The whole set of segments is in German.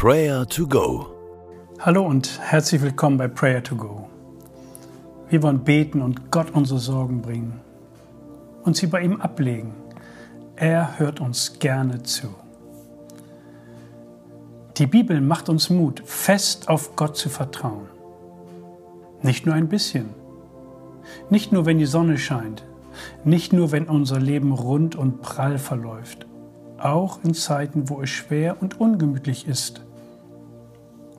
Prayer to Go. Hallo und herzlich willkommen bei Prayer to Go. Wir wollen beten und Gott unsere Sorgen bringen und sie bei ihm ablegen. Er hört uns gerne zu. Die Bibel macht uns Mut, fest auf Gott zu vertrauen. Nicht nur ein bisschen. Nicht nur, wenn die Sonne scheint. Nicht nur, wenn unser Leben rund und prall verläuft. Auch in Zeiten, wo es schwer und ungemütlich ist.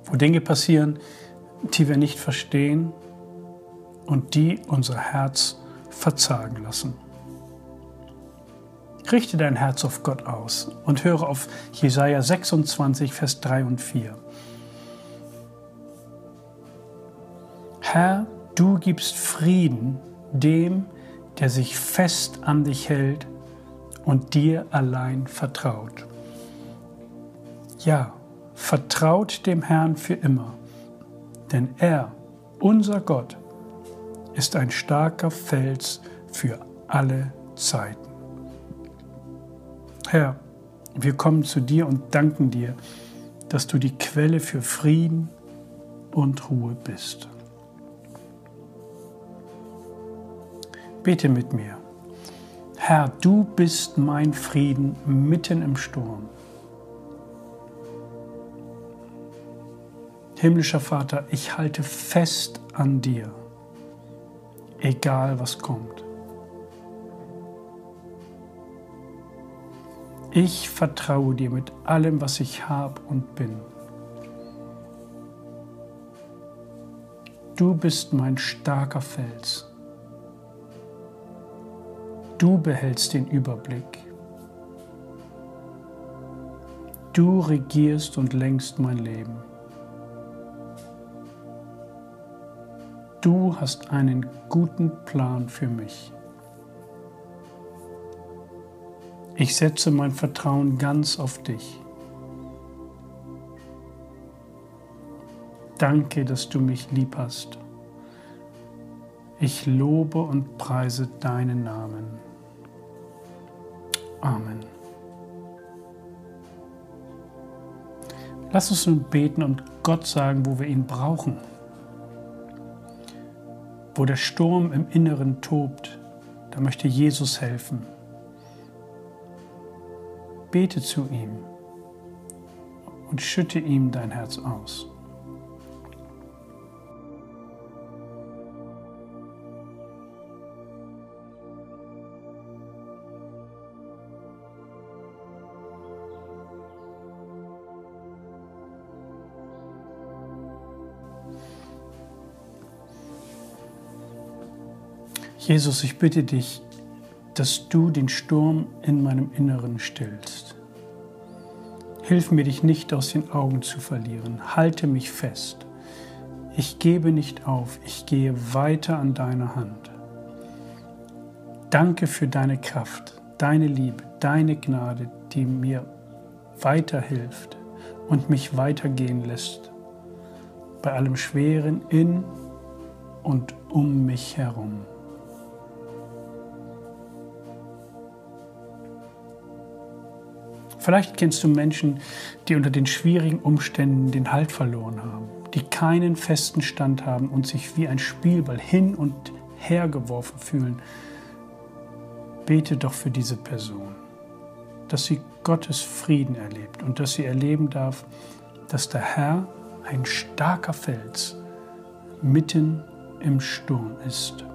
Wo Dinge passieren, die wir nicht verstehen und die unser Herz verzagen lassen. Richte dein Herz auf Gott aus und höre auf Jesaja 26, Vers 3 und 4. Herr, du gibst Frieden dem, der sich fest an dich hält und dir allein vertraut. Ja, vertraut dem Herrn für immer, denn er, unser Gott, ist ein starker Fels für alle Zeiten. Herr, wir kommen zu dir und danken dir, dass du die Quelle für Frieden und Ruhe bist. Bete mit mir. Herr, du bist mein Frieden mitten im Sturm. Himmlischer Vater, ich halte fest an dir, egal was kommt. Ich vertraue dir mit allem, was ich habe und bin. Du bist mein starker Fels. Du behältst den Überblick. Du regierst und lenkst mein Leben. Du hast einen guten Plan für mich. Ich setze mein Vertrauen ganz auf dich. Danke, dass du mich lieb hast. Ich lobe und preise deinen Namen. Amen. Lass uns nun beten und Gott sagen, wo wir ihn brauchen. Wo der Sturm im Inneren tobt, da möchte Jesus helfen. Bete zu ihm und schütte ihm dein Herz aus. Jesus, ich bitte dich, dass du den Sturm in meinem Inneren stillst. Hilf mir, dich nicht aus den Augen zu verlieren. Halte mich fest. Ich gebe nicht auf. Ich gehe weiter an deiner Hand. Danke für deine Kraft, deine Liebe, deine Gnade, die mir weiterhilft und mich weitergehen lässt. Bei allem Schweren in und um mich herum. Vielleicht kennst du Menschen, die unter den schwierigen Umständen den Halt verloren haben, die keinen festen Stand haben und sich wie ein Spielball hin und her geworfen fühlen. Bete doch für diese Person, dass sie Gottes Frieden erlebt und dass sie erleben darf, dass der Herr ein starker Fels mitten im Sturm ist.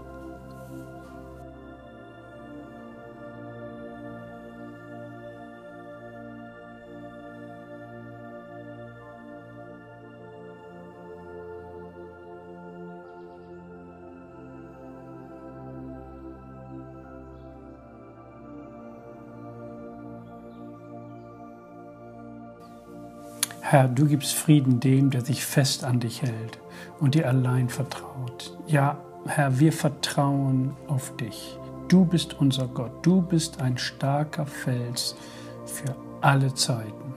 Herr, du gibst Frieden dem, der sich fest an dich hält und dir allein vertraut. Ja, Herr, wir vertrauen auf dich. Du bist unser Gott. Du bist ein starker Fels für alle Zeiten.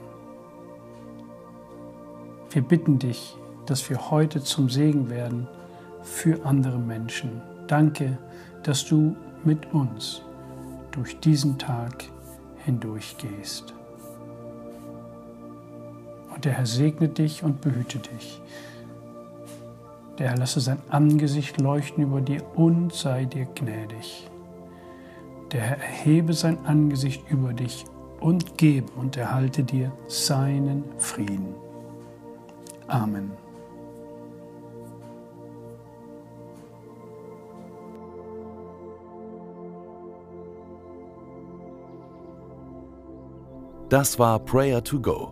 Wir bitten dich, dass wir heute zum Segen werden für andere Menschen. Danke, dass du mit uns durch diesen Tag hindurchgehst. Und der Herr segne dich und behüte dich. Der Herr lasse sein Angesicht leuchten über dir und sei dir gnädig. Der Herr erhebe sein Angesicht über dich und gebe und erhalte dir seinen Frieden. Amen. Das war Prayer to Go,